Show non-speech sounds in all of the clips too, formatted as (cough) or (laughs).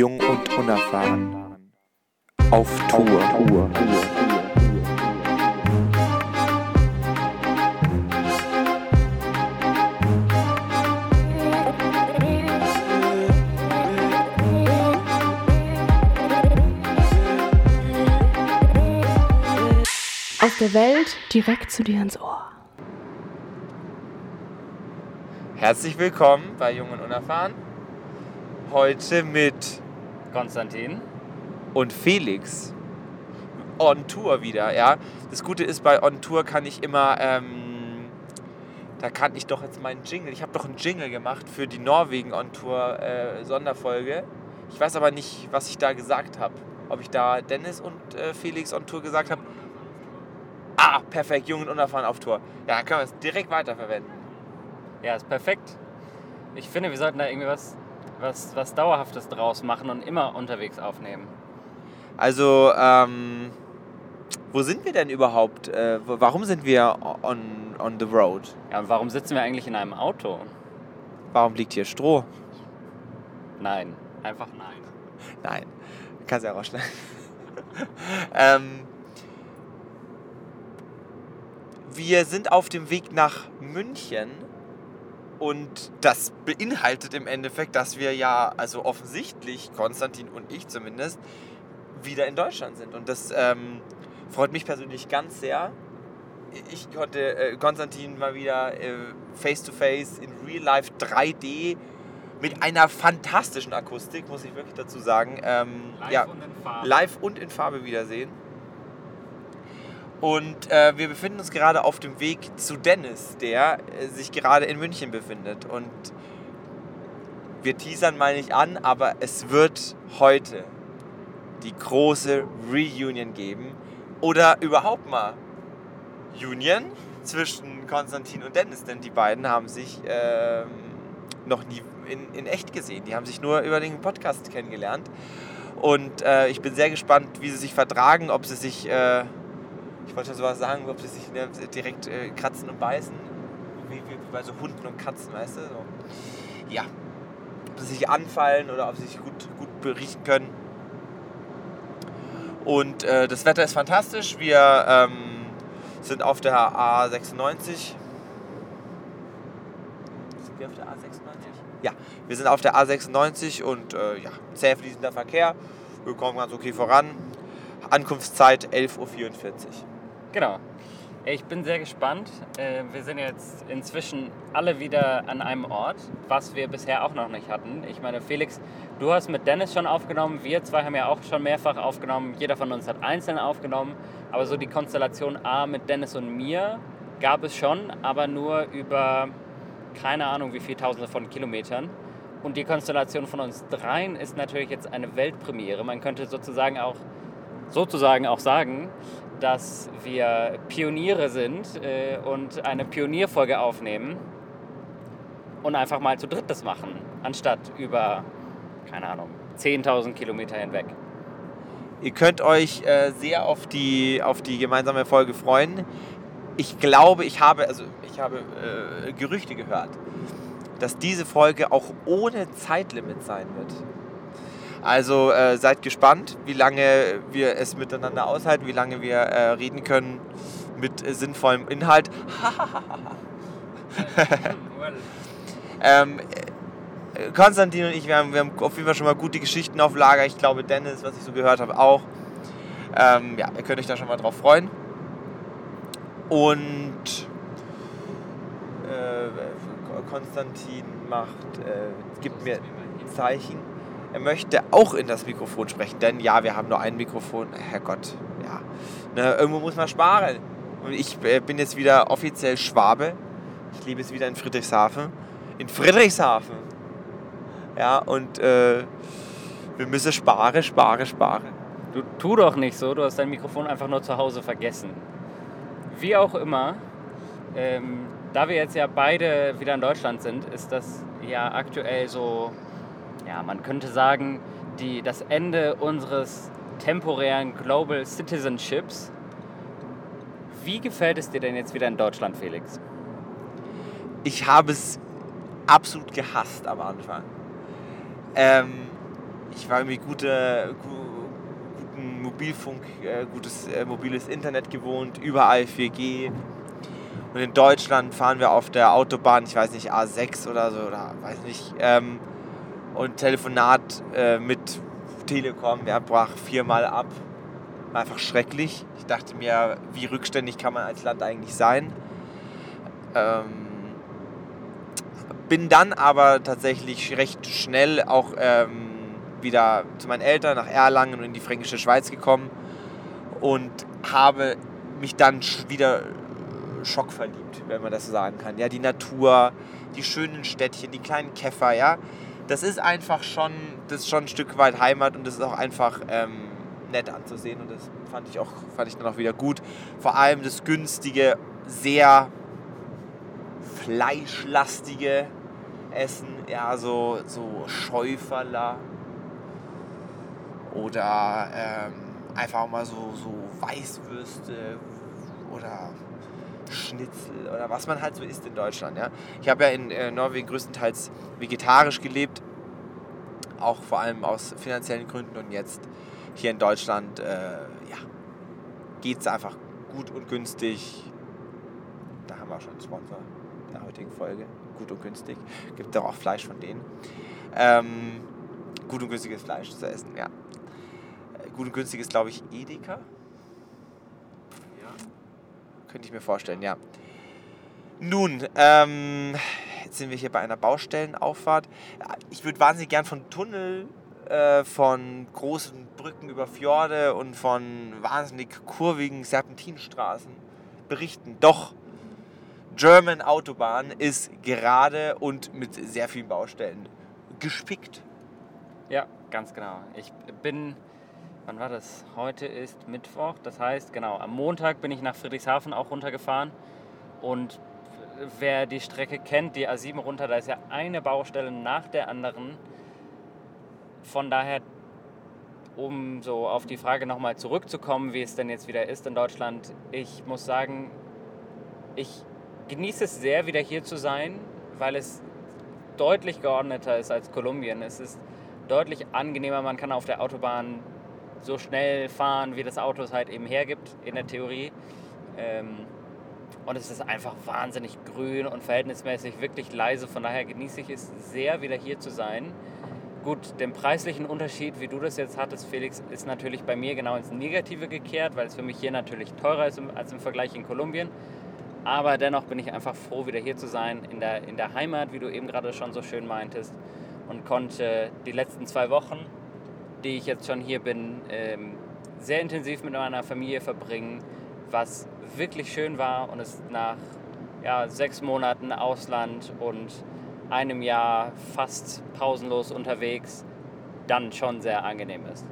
Jung und unerfahren. Auf Tour. Aus der Welt direkt zu dir ins Ohr. Herzlich willkommen bei Jung und unerfahren. Heute mit Konstantin. und Felix on Tour wieder. Ja, das Gute ist bei on Tour kann ich immer, ähm, da kann ich doch jetzt meinen Jingle. Ich habe doch einen Jingle gemacht für die Norwegen on Tour äh, Sonderfolge. Ich weiß aber nicht, was ich da gesagt habe. Ob ich da Dennis und äh, Felix on Tour gesagt habe. Ah, perfekt, Jung und unerfahren auf Tour. Ja, dann können wir es direkt weiterverwenden. Ja, ist perfekt. Ich finde, wir sollten da irgendwie was, was, was Dauerhaftes draus machen und immer unterwegs aufnehmen. Also, ähm, wo sind wir denn überhaupt? Äh, warum sind wir on, on the road? Ja, und warum sitzen wir eigentlich in einem Auto? Warum liegt hier Stroh? Nein, einfach nein. Nein, kannst ja rausschneiden. (laughs) ähm, wir sind auf dem Weg nach München und das beinhaltet im Endeffekt, dass wir ja, also offensichtlich, Konstantin und ich zumindest, wieder in Deutschland sind. Und das ähm, freut mich persönlich ganz sehr. Ich konnte äh, Konstantin mal wieder äh, face to face in Real Life 3D mit einer fantastischen Akustik, muss ich wirklich dazu sagen. Ähm, ja, und in Farbe. live und in Farbe wiedersehen. Und äh, wir befinden uns gerade auf dem Weg zu Dennis, der äh, sich gerade in München befindet. Und wir teasern mal nicht an, aber es wird heute die große Reunion geben. Oder überhaupt mal Union zwischen Konstantin und Dennis, denn die beiden haben sich ähm, noch nie in, in echt gesehen. Die haben sich nur über den Podcast kennengelernt. Und äh, ich bin sehr gespannt, wie sie sich vertragen, ob sie sich, äh, ich wollte schon sowas sagen, ob sie sich ne, direkt äh, kratzen und beißen. Wie, wie, wie bei so Hunden und Katzen, weißt du? So. Ja. Ob sie sich anfallen oder ob sie sich gut, gut berichten können. Und äh, das Wetter ist fantastisch. Wir ähm, sind auf der A96. Sind wir auf der A96? Ja, wir sind auf der A96 und äh, ja, zäh fließender Verkehr. Wir kommen ganz okay voran. Ankunftszeit 11.44 Uhr. Genau. Ich bin sehr gespannt. Äh, Wir sind jetzt inzwischen alle wieder an einem Ort, was wir bisher auch noch nicht hatten. Ich meine, Felix, du hast mit Dennis schon aufgenommen. Wir zwei haben ja auch schon mehrfach aufgenommen. Jeder von uns hat einzeln aufgenommen. Aber so die Konstellation A mit Dennis und mir gab es schon, aber nur über keine Ahnung wie viele Tausende von Kilometern. Und die Konstellation von uns dreien ist natürlich jetzt eine Weltpremiere. Man könnte sozusagen auch sozusagen auch sagen, dass wir Pioniere sind äh, und eine Pionierfolge aufnehmen und einfach mal zu dritt das machen, anstatt über, keine Ahnung, 10.000 Kilometer hinweg. Ihr könnt euch äh, sehr auf die, auf die gemeinsame Folge freuen. Ich glaube, ich habe, also ich habe äh, Gerüchte gehört, dass diese Folge auch ohne Zeitlimit sein wird. Also äh, seid gespannt, wie lange wir es miteinander aushalten, wie lange wir äh, reden können mit äh, sinnvollem Inhalt. (laughs) ähm, äh, Konstantin und ich, wir haben, wir haben auf jeden Fall schon mal gute Geschichten auf Lager. Ich glaube, Dennis, was ich so gehört habe, auch. Ähm, ja, ihr könnt euch da schon mal drauf freuen. Und äh, Konstantin macht, äh, gibt mir Zeichen. Er möchte auch in das Mikrofon sprechen, denn ja, wir haben nur ein Mikrofon. Herrgott, ja. Ne, irgendwo muss man sparen. Und ich äh, bin jetzt wieder offiziell Schwabe. Ich lebe jetzt wieder in Friedrichshafen. In Friedrichshafen. Ja, und äh, wir müssen sparen, sparen, sparen. Du tu doch nicht so, du hast dein Mikrofon einfach nur zu Hause vergessen. Wie auch immer, ähm, da wir jetzt ja beide wieder in Deutschland sind, ist das ja aktuell so, ja, man könnte sagen, die, das Ende unseres temporären Global Citizenships. Wie gefällt es dir denn jetzt wieder in Deutschland, Felix? Ich habe es absolut gehasst am Anfang. Ähm, ich war irgendwie gute, gu, guten Mobilfunk, äh, gutes äh, mobiles Internet gewohnt, überall 4G. Und in Deutschland fahren wir auf der Autobahn, ich weiß nicht, A6 oder so, oder weiß nicht. Ähm, und Telefonat äh, mit Telekom, der brach viermal ab. War einfach schrecklich. Ich dachte mir, wie rückständig kann man als Land eigentlich sein? Ähm, bin dann aber tatsächlich recht schnell auch ähm, wieder zu meinen Eltern nach Erlangen und in die fränkische Schweiz gekommen und habe mich dann wieder schockverliebt, wenn man das so sagen kann. Ja, die Natur, die schönen Städtchen, die kleinen Käfer, ja. Das ist einfach schon, das ist schon ein Stück weit Heimat und das ist auch einfach ähm, nett anzusehen und das fand ich auch, fand ich dann auch wieder gut. Vor allem das günstige, sehr fleischlastige Essen, ja, so, so Schäuferler oder ähm, einfach mal so, so Weißwürste oder Schnitzel oder was man halt so isst in Deutschland. Ja? Ich habe ja in äh, Norwegen größtenteils vegetarisch gelebt, auch vor allem aus finanziellen Gründen und jetzt hier in Deutschland äh, ja, geht es einfach gut und günstig. Da haben wir schon einen Sponsor der heutigen Folge. Gut und günstig. Gibt doch auch Fleisch von denen. Ähm, gut und günstiges Fleisch zu essen, ja. Äh, Gut und günstig ist, glaube ich, Edeka. Könnte ich mir vorstellen, ja. Nun, ähm, jetzt sind wir hier bei einer Baustellenauffahrt. Ich würde wahnsinnig gern von Tunnel, äh, von großen Brücken über Fjorde und von wahnsinnig kurvigen Serpentinstraßen berichten. Doch German Autobahn ist gerade und mit sehr vielen Baustellen gespickt. Ja, ganz genau. Ich bin, wann war das? Heute ist Mittwoch. Das heißt, genau, am Montag bin ich nach Friedrichshafen auch runtergefahren. Und wer die Strecke kennt, die A7 runter, da ist ja eine Baustelle nach der anderen. Von daher, um so auf die Frage nochmal zurückzukommen, wie es denn jetzt wieder ist in Deutschland, ich muss sagen, ich genieße es sehr, wieder hier zu sein, weil es deutlich geordneter ist als Kolumbien. Es ist deutlich angenehmer. Man kann auf der Autobahn so schnell fahren, wie das Auto es halt eben hergibt, in der Theorie. Ähm, und es ist einfach wahnsinnig grün und verhältnismäßig wirklich leise. Von daher genieße ich es sehr, wieder hier zu sein. Gut, den preislichen Unterschied, wie du das jetzt hattest, Felix, ist natürlich bei mir genau ins Negative gekehrt, weil es für mich hier natürlich teurer ist als im Vergleich in Kolumbien. Aber dennoch bin ich einfach froh, wieder hier zu sein, in der, in der Heimat, wie du eben gerade schon so schön meintest. Und konnte die letzten zwei Wochen, die ich jetzt schon hier bin, ähm, sehr intensiv mit meiner Familie verbringen, was wirklich schön war und es nach ja, sechs Monaten Ausland und einem Jahr fast pausenlos unterwegs dann schon sehr angenehm ist.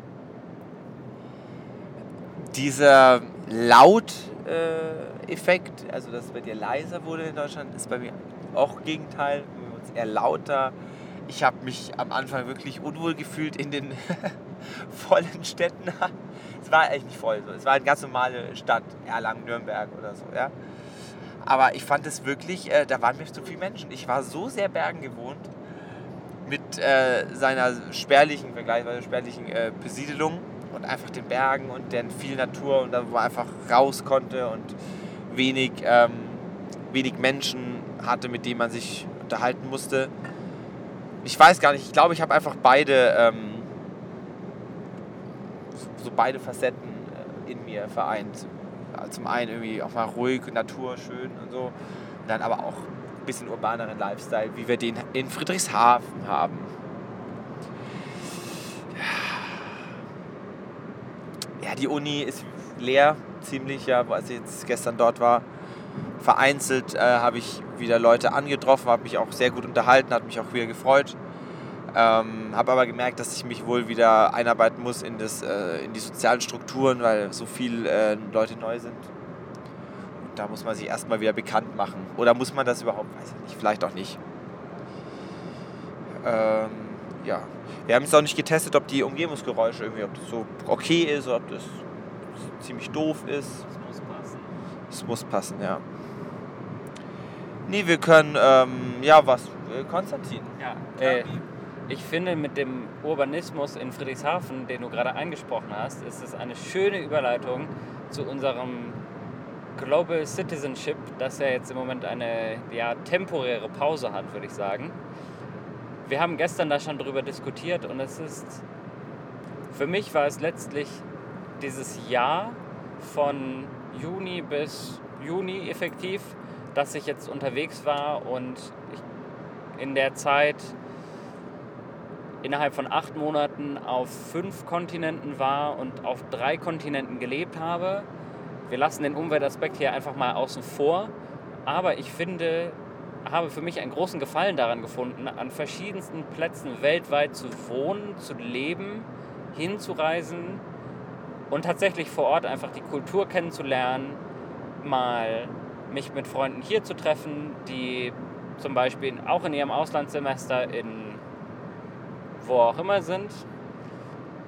Dieser Laut-Effekt, also dass es bei dir leiser wurde in Deutschland, ist bei mir auch Gegenteil. Bei uns eher lauter. Ich habe mich am Anfang wirklich unwohl gefühlt in den (laughs) vollen Städten. (laughs) Es war eigentlich nicht voll so. Es war eine ganz normale Stadt, Erlangen, Nürnberg oder so. Ja? Aber ich fand es wirklich, äh, da waren mir zu viele Menschen. Ich war so sehr Bergen gewohnt mit äh, seiner spärlichen, vergleichsweise spärlichen äh, Besiedelung und einfach den Bergen und dann viel Natur und da wo man einfach raus konnte und wenig, ähm, wenig Menschen hatte, mit denen man sich unterhalten musste. Ich weiß gar nicht, ich glaube, ich habe einfach beide, ähm, so, beide Facetten äh, in mir vereint. Zum einen irgendwie auch mal ruhig, Natur, schön und so. Und dann aber auch ein bisschen urbaneren Lifestyle, wie wir den in Friedrichshafen haben. Ja, die Uni ist leer, ziemlich, ja, als ich jetzt gestern dort war. Vereinzelt äh, habe ich wieder Leute angetroffen, habe mich auch sehr gut unterhalten, hat mich auch wieder gefreut. Ähm, habe aber gemerkt, dass ich mich wohl wieder einarbeiten muss in, das, äh, in die sozialen Strukturen, weil so viele äh, Leute neu sind. Und da muss man sich erstmal wieder bekannt machen. Oder muss man das überhaupt? Weiß ich nicht, vielleicht auch nicht. Ähm, ja. Wir haben jetzt auch nicht getestet, ob die Umgebungsgeräusche irgendwie, ob das so okay ist oder ob das ziemlich doof ist. Das muss passen. Es muss passen, ja. Nee, wir können, ähm, ja, was? Äh, Konstantin. Ja, äh, ich finde, mit dem Urbanismus in Friedrichshafen, den du gerade angesprochen hast, ist es eine schöne Überleitung zu unserem Global Citizenship, das ja jetzt im Moment eine ja, temporäre Pause hat, würde ich sagen. Wir haben gestern da schon drüber diskutiert und es ist, für mich war es letztlich dieses Jahr von Juni bis Juni effektiv, dass ich jetzt unterwegs war und in der Zeit innerhalb von acht Monaten auf fünf Kontinenten war und auf drei Kontinenten gelebt habe. Wir lassen den Umweltaspekt hier einfach mal außen vor, aber ich finde, habe für mich einen großen Gefallen daran gefunden, an verschiedensten Plätzen weltweit zu wohnen, zu leben, hinzureisen und tatsächlich vor Ort einfach die Kultur kennenzulernen, mal mich mit Freunden hier zu treffen, die zum Beispiel auch in ihrem Auslandssemester in wo auch immer sind.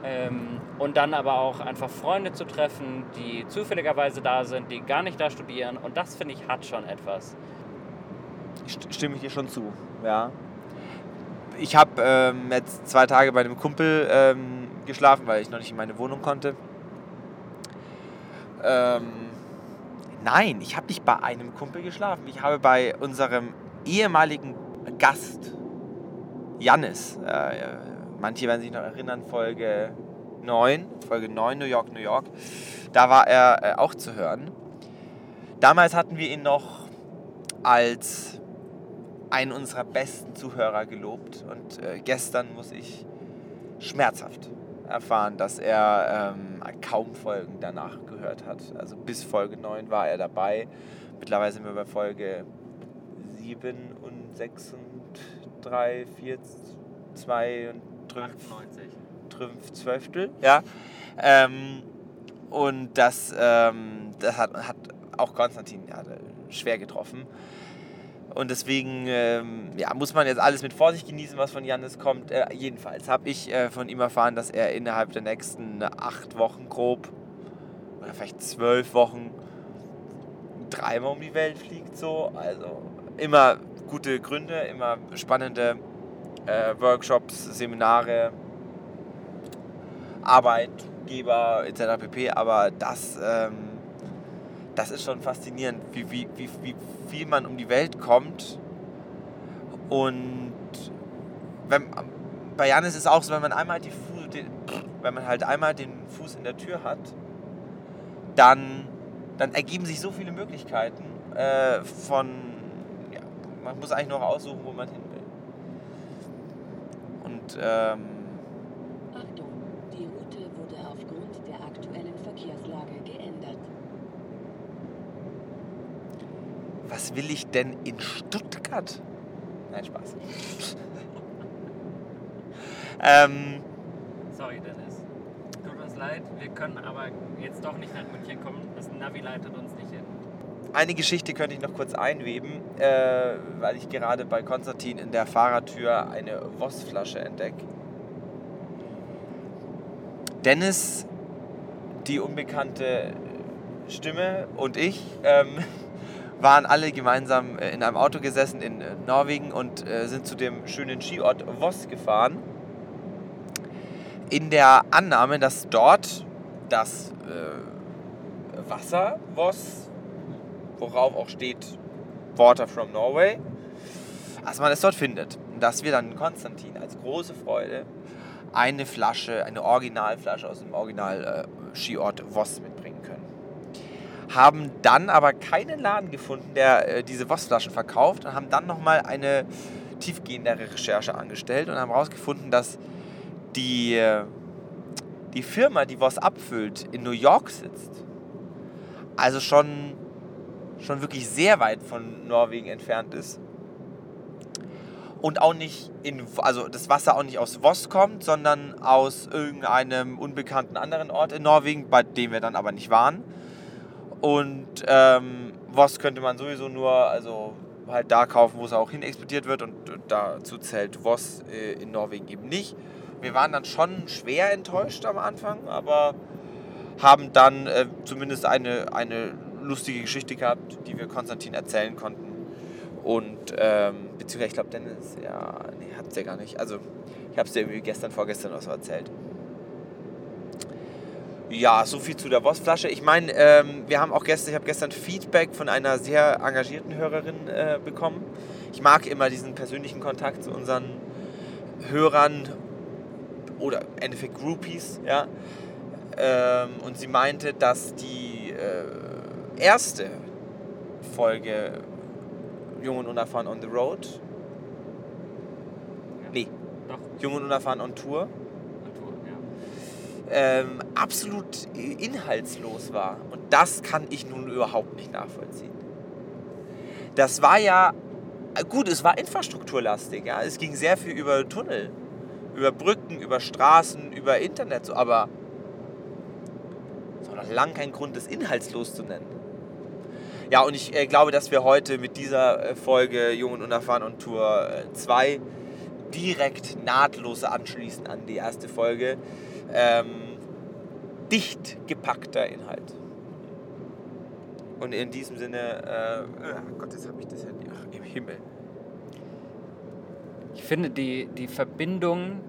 Ähm, und dann aber auch einfach Freunde zu treffen, die zufälligerweise da sind, die gar nicht da studieren. Und das finde ich hat schon etwas. Stimme ich dir schon zu, ja. Ich habe ähm, jetzt zwei Tage bei einem Kumpel ähm, geschlafen, weil ich noch nicht in meine Wohnung konnte. Ähm, nein, ich habe nicht bei einem Kumpel geschlafen. Ich habe bei unserem ehemaligen Gast, Jannis, äh, manche werden sich noch erinnern, Folge 9, Folge 9, New York, New York, da war er äh, auch zu hören. Damals hatten wir ihn noch als einen unserer besten Zuhörer gelobt und äh, gestern muss ich schmerzhaft erfahren, dass er ähm, kaum Folgen danach gehört hat. Also bis Folge 9 war er dabei. Mittlerweile sind wir bei Folge 7 und 6 und 3, 4, 2 und 5 Zwölftel. Ja. Ähm, und das, ähm, das hat, hat auch Konstantin ja, schwer getroffen. Und deswegen ähm, ja, muss man jetzt alles mit Vorsicht genießen, was von Janis kommt. Äh, jedenfalls habe ich äh, von ihm erfahren, dass er innerhalb der nächsten acht Wochen grob oder vielleicht zwölf Wochen dreimal um die Welt fliegt. So. Also immer gute Gründe, immer spannende äh, Workshops, Seminare, Arbeitgeber etc. pp. Aber das, ähm, das ist schon faszinierend, wie, wie, wie, wie viel man um die Welt kommt. Und wenn, bei Jan ist es auch so, wenn man einmal die Fu den, wenn man halt einmal den Fuß in der Tür hat, dann, dann ergeben sich so viele Möglichkeiten äh, von, man muss eigentlich nur aussuchen, wo man hin will. Und ähm, was will ich denn in Stuttgart? Nein, Spaß. ähm, Sorry, Dennis. Tut uns leid, wir können aber jetzt doch nicht nach München kommen. Das Navi leitet uns nicht hin. eine Geschichte könnte ich noch kurz einweben, äh, weil ich gerade bei Konstantin in der Fahrertür eine Voss-Flasche entdecke. Dennis, die unbekannte Stimme und ich ähm, waren alle gemeinsam äh, in einem Auto gesessen in äh, Norwegen und äh, sind zu dem schönen Skiort Voss gefahren. In der Annahme, dass dort das äh, Wasser Voss, worauf auch steht Water from Norway, dass man es dort findet. Dass wir dann Konstantin als große Freude eine Flasche, eine Originalflasche aus dem Original äh, Skiort Voss mitbringen haben dann aber keinen Laden gefunden, der äh, diese Voss-Flaschen verkauft und haben dann nochmal eine tiefgehendere Recherche angestellt und haben herausgefunden, dass die, äh, die Firma, die Voss abfüllt, in New York sitzt. Also schon, schon wirklich sehr weit von Norwegen entfernt ist. Und auch nicht in, also das Wasser auch nicht aus Voss kommt, sondern aus irgendeinem unbekannten anderen Ort in Norwegen, bei dem wir dann aber nicht waren. Und ähm, was könnte man sowieso nur, also halt da kaufen, wo es auch hin exportiert wird und dazu zählt Voss äh, in Norwegen eben nicht. Wir waren dann schon schwer enttäuscht am Anfang, aber haben dann äh, zumindest eine, eine lustige Geschichte gehabt, die wir Konstantin erzählen konnten. Und, ähm, beziehungsweise, ich glaube, Dennis, ja, nee, hat's ja gar nicht. Also, ich habe es dir irgendwie gestern, vorgestern oder so erzählt. Ja, so viel zu der Wurstflasche. Ich meine, ähm, wir haben auch gestern, ich habe gestern Feedback von einer sehr engagierten Hörerin äh, bekommen. Ich mag immer diesen persönlichen Kontakt zu unseren Hörern oder im Endeffekt Groupies, ja. Ähm, und sie meinte, dass die äh, erste Folge Jung und Unerfahren on the Road, nee, Doch, Jung und Unerfahren on Tour, ja. Ähm, absolut inhaltslos war. Und das kann ich nun überhaupt nicht nachvollziehen. Das war ja, äh, gut, es war infrastrukturlastig, ja. Es ging sehr viel über Tunnel, über Brücken, über Straßen, über Internet, so, aber das war noch lang kein Grund, das inhaltslos zu nennen. Ja, und ich äh, glaube, dass wir heute mit dieser äh, Folge Jung und Unerfahren on Tour 2 direkt nahtlos anschließen an die erste Folge. Ähm, dicht gepackter Inhalt. Und in diesem Sinne, äh, oh Gott, jetzt habe ich das Handy. Ach, im Himmel. Ich finde die, die Verbindung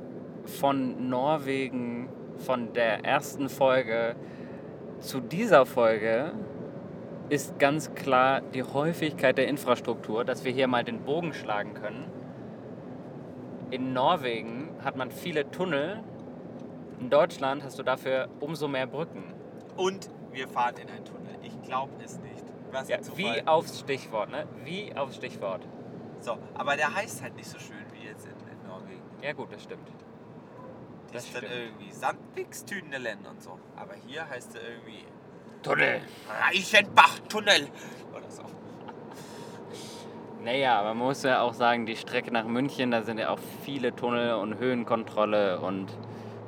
von Norwegen, von der ersten Folge zu dieser Folge ist ganz klar die Häufigkeit der Infrastruktur, dass wir hier mal den Bogen schlagen können. In Norwegen hat man viele Tunnel, in Deutschland hast du dafür umso mehr Brücken. Und wir fahren in einen Tunnel. Ich glaube es nicht. Was Ja, wie aufs Stichwort, ne? Wie aufs Stichwort. So, aber der heißt halt nicht so schön wie jetzt in, in Norwegen. Ja gut, das stimmt. Das Das ist dann stimmt. irgendwie Sandpix-Tünelen und so. Aber hier heißt er irgendwie Tunnel. Reichenbach-Tunnel oder so. Naja, man muss ja auch sagen, die Strecke nach München, da sind ja auch viele Tunnel und Höhenkontrolle und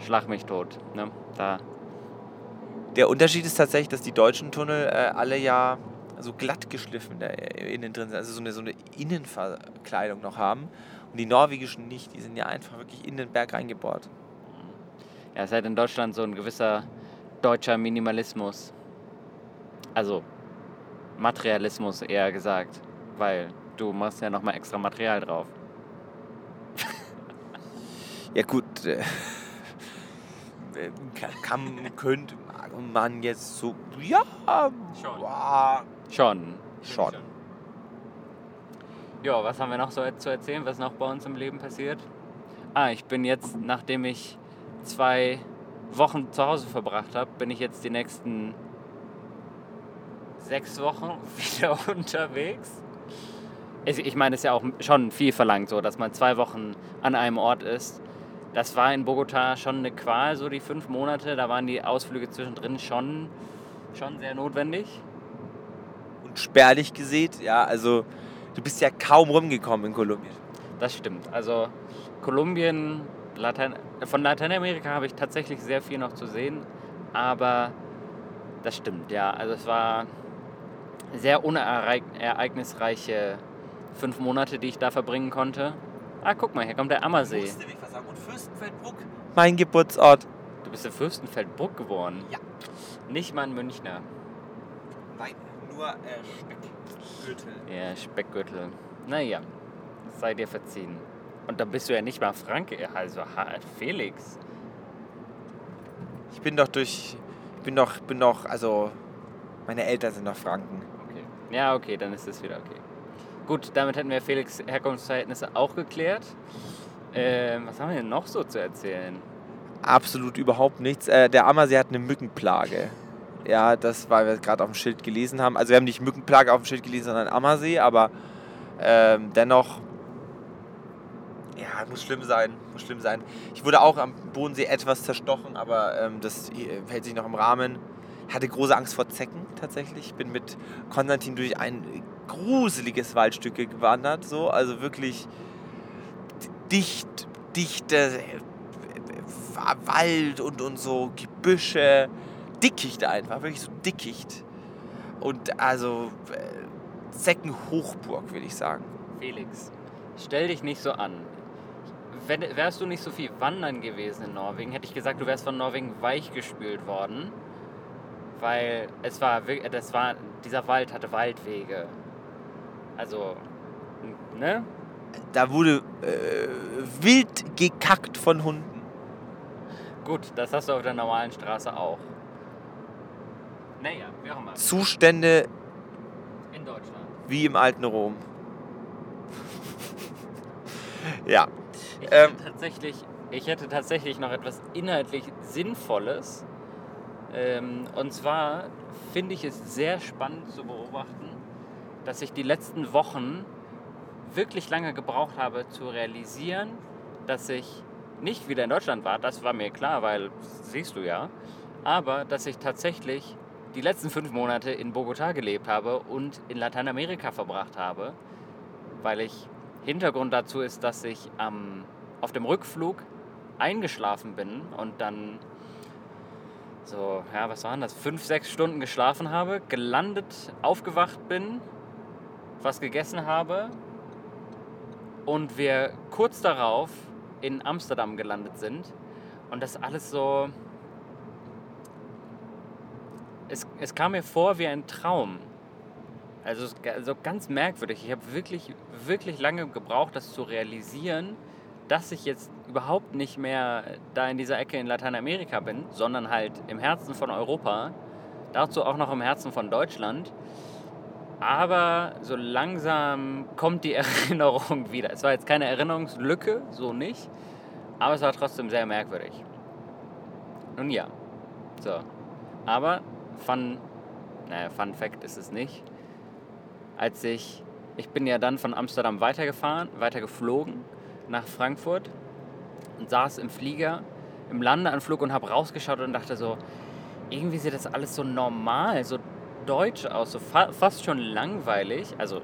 Schlag mich tot. Ne? Da, Der Unterschied ist tatsächlich, dass die deutschen Tunnel äh, alle ja so glatt geschliffen da innen drin sind, also so eine, so eine Innenverkleidung noch haben. Und die norwegischen nicht, die sind ja einfach wirklich in den Berg reingebohrt. ja, es ist halt in Deutschland so ein gewisser deutscher Minimalismus. Also Materialismus eher gesagt, weil du machst ja nochmal extra Material drauf. Ja gut, äh, kann, könnte man jetzt so, ja, Schon. boah, Schon. schon. Ja, was haben wir noch so zu erzählen? Was noch bei uns im Leben passiert? Ah, ich bin jetzt, nachdem ich zwei Wochen zu Hause verbracht habe, bin ich jetzt die nächsten sechs Wochen (laughs) wieder unterwegs. Ich ich meine, es ist ja auch schon viel verlangt, so, dass man zwei Wochen an einem Ort ist. Das war in Bogota schon eine Qual, so die fünf Monate. Da waren die Ausflüge zwischendrin schon, schon sehr notwendig. Und spärlich gesät, ja, also du bist ja kaum rumgekommen in Kolumbien. Das stimmt. Also Kolumbien, Latein, von Lateinamerika habe ich tatsächlich sehr viel noch zu sehen, aber das stimmt, ja. Also es war sehr unereignisreiche fünf Monate, die ich da verbringen konnte. Ah, guck mal, hier kommt der Ammersee. Ich was sagen. Fürstenfeldbruck? Mein Geburtsort. Du bist in Fürstenfeldbruck geboren. Ja. Nicht mal ein Münchner. Nein, nur äh, Speckgürtel. Ja, Speckgürtel. Naja, sei dir verziehen. Und da bist du ja nicht mal Franke, also Felix. Ich bin doch durch, ich bin doch, bin doch, also meine Eltern sind doch Franken. Okay. Ja, okay, dann ist es wieder okay. Gut, damit hätten wir Felix Herkunftsverhältnisse auch geklärt. Ähm, was haben wir denn noch so zu erzählen? Absolut überhaupt nichts. Äh, der Ammersee hat eine Mückenplage. Ja, das, weil wir gerade auf dem Schild gelesen haben. Also wir haben nicht Mückenplage auf dem Schild gelesen, sondern Ammersee, aber ähm, dennoch, ja, muss schlimm sein, muss schlimm sein. Ich wurde auch am Bodensee etwas zerstochen, aber ähm, das äh, hält sich noch im Rahmen. Ich hatte große Angst vor Zecken tatsächlich. Ich bin mit Konstantin durch ein gruseliges Waldstück gewandert, so, also wirklich dicht, dichte äh, Wald und, und so Gebüsche, Dickicht einfach, wirklich so Dickicht. Und also äh, Zeckenhochburg, würde ich sagen. Felix, stell dich nicht so an. Wenn, wärst du nicht so viel wandern gewesen in Norwegen, hätte ich gesagt, du wärst von Norwegen weichgespült worden. Weil es war, das war, dieser Wald hatte Waldwege. Also Ne? Da wurde äh, wild gekackt von Hunden. Gut, das hast du auf der normalen Straße auch. Naja, wie auch immer. Zustände In Deutschland. wie im alten Rom. (laughs) ja. Ich Ähm. hätte, tatsächlich, ich hätte tatsächlich noch etwas inhaltlich Sinnvolles. Ähm, und zwar finde ich es sehr spannend zu beobachten, dass ich die letzten Wochen wirklich lange gebraucht habe zu realisieren, dass ich nicht wieder in Deutschland war. Das war mir klar, weil siehst du ja. Aber dass ich tatsächlich die letzten fünf Monate in Bogotá gelebt habe und in Lateinamerika verbracht habe, weil ich Hintergrund dazu ist, dass ich am, auf dem Rückflug eingeschlafen bin und dann so, ja, was waren das, fünf, sechs Stunden geschlafen habe, gelandet, aufgewacht bin, was gegessen habe und wir kurz darauf in Amsterdam gelandet sind und das alles so, es, es kam mir vor wie ein Traum. Also es- also ganz merkwürdig. Ich habe wirklich, wirklich lange gebraucht, das zu realisieren, dass ich jetzt überhaupt nicht mehr da in dieser Ecke in Lateinamerika bin, sondern halt im Herzen von Europa. Dazu auch noch im Herzen von Deutschland. Aber so langsam kommt die (laughs) Erinnerung wieder. Es war jetzt keine Erinnerungslücke, so nicht. Aber es war trotzdem sehr merkwürdig. Nun ja. So. Aber Fun, naja, Fun Fact ist es nicht. Als ich, ich bin ja dann von Amsterdam weitergefahren, weitergeflogen nach Frankfurt und saß im Flieger im Landeanflug und habe rausgeschaut und dachte so, irgendwie sieht das alles so normal, so deutsch aus, so fa fast schon langweilig. Also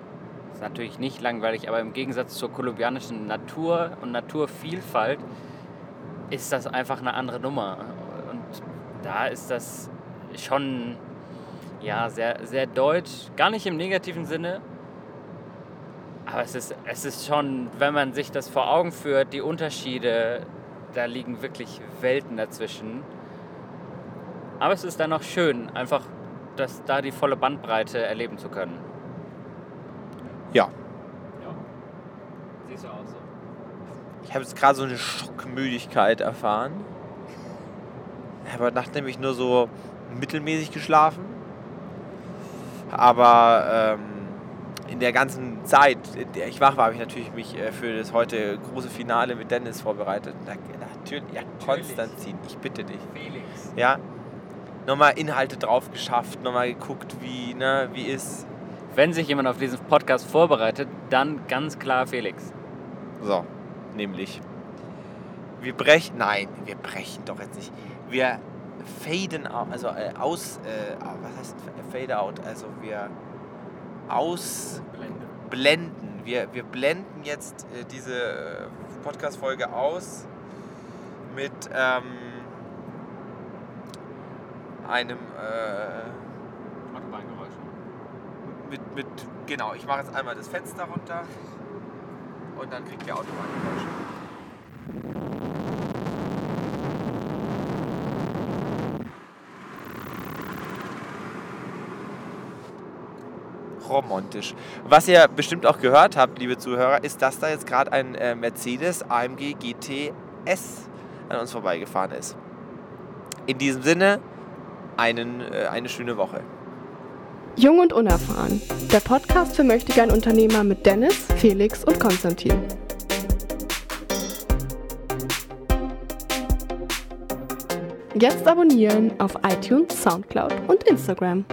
ist natürlich nicht langweilig, aber im Gegensatz zur kolumbianischen Natur und Naturvielfalt ist das einfach eine andere Nummer. Und da ist das schon ja, sehr, sehr deutsch, gar nicht im negativen Sinne. Aber es ist, es ist schon, wenn man sich das vor Augen führt, die Unterschiede, da liegen wirklich Welten dazwischen. Aber es ist dann auch schön, einfach das, da die volle Bandbreite erleben zu können. Ja. Ja. Siehst du auch so. Ich habe jetzt gerade so eine Schockmüdigkeit erfahren. Ich habe heute Nacht nämlich nur so mittelmäßig geschlafen. Aber ähm, in der ganzen Zeit, in der ich wach war, habe ich natürlich mich äh, für das heute große Finale mit Dennis vorbereitet. Na, natürlich, ja, Konstantin, ich bitte dich. Felix. Ja, nochmal Inhalte drauf geschafft, nochmal geguckt, wie, ne, wie ist. Wenn sich jemand auf diesen Podcast vorbereitet, dann ganz klar Felix. So, nämlich. Wir brechen. Nein, wir brechen doch jetzt nicht. Wir faden out, also äh, aus. Äh, was heißt fade out? Also wir ausblenden. Wir, wir blenden jetzt äh, diese äh, Podcast-Folge aus mit ähm, einem. Äh, Autobahngeräusche. mit, mit. Genau, ich mache jetzt einmal das Fenster runter und dann kriegt ihr Autobahngeräusche. romantisch. Was ihr bestimmt auch gehört habt, liebe Zuhörer, ist, dass da jetzt gerade ein äh, Mercedes AMG GTS an uns vorbeigefahren ist. In diesem Sinne, einen, äh, eine schöne Woche. Jung und unerfahren. Der Podcast für Möchtegern Unternehmer mit Dennis, Felix und Konstantin. Jetzt abonnieren auf iTunes, Soundcloud und Instagram.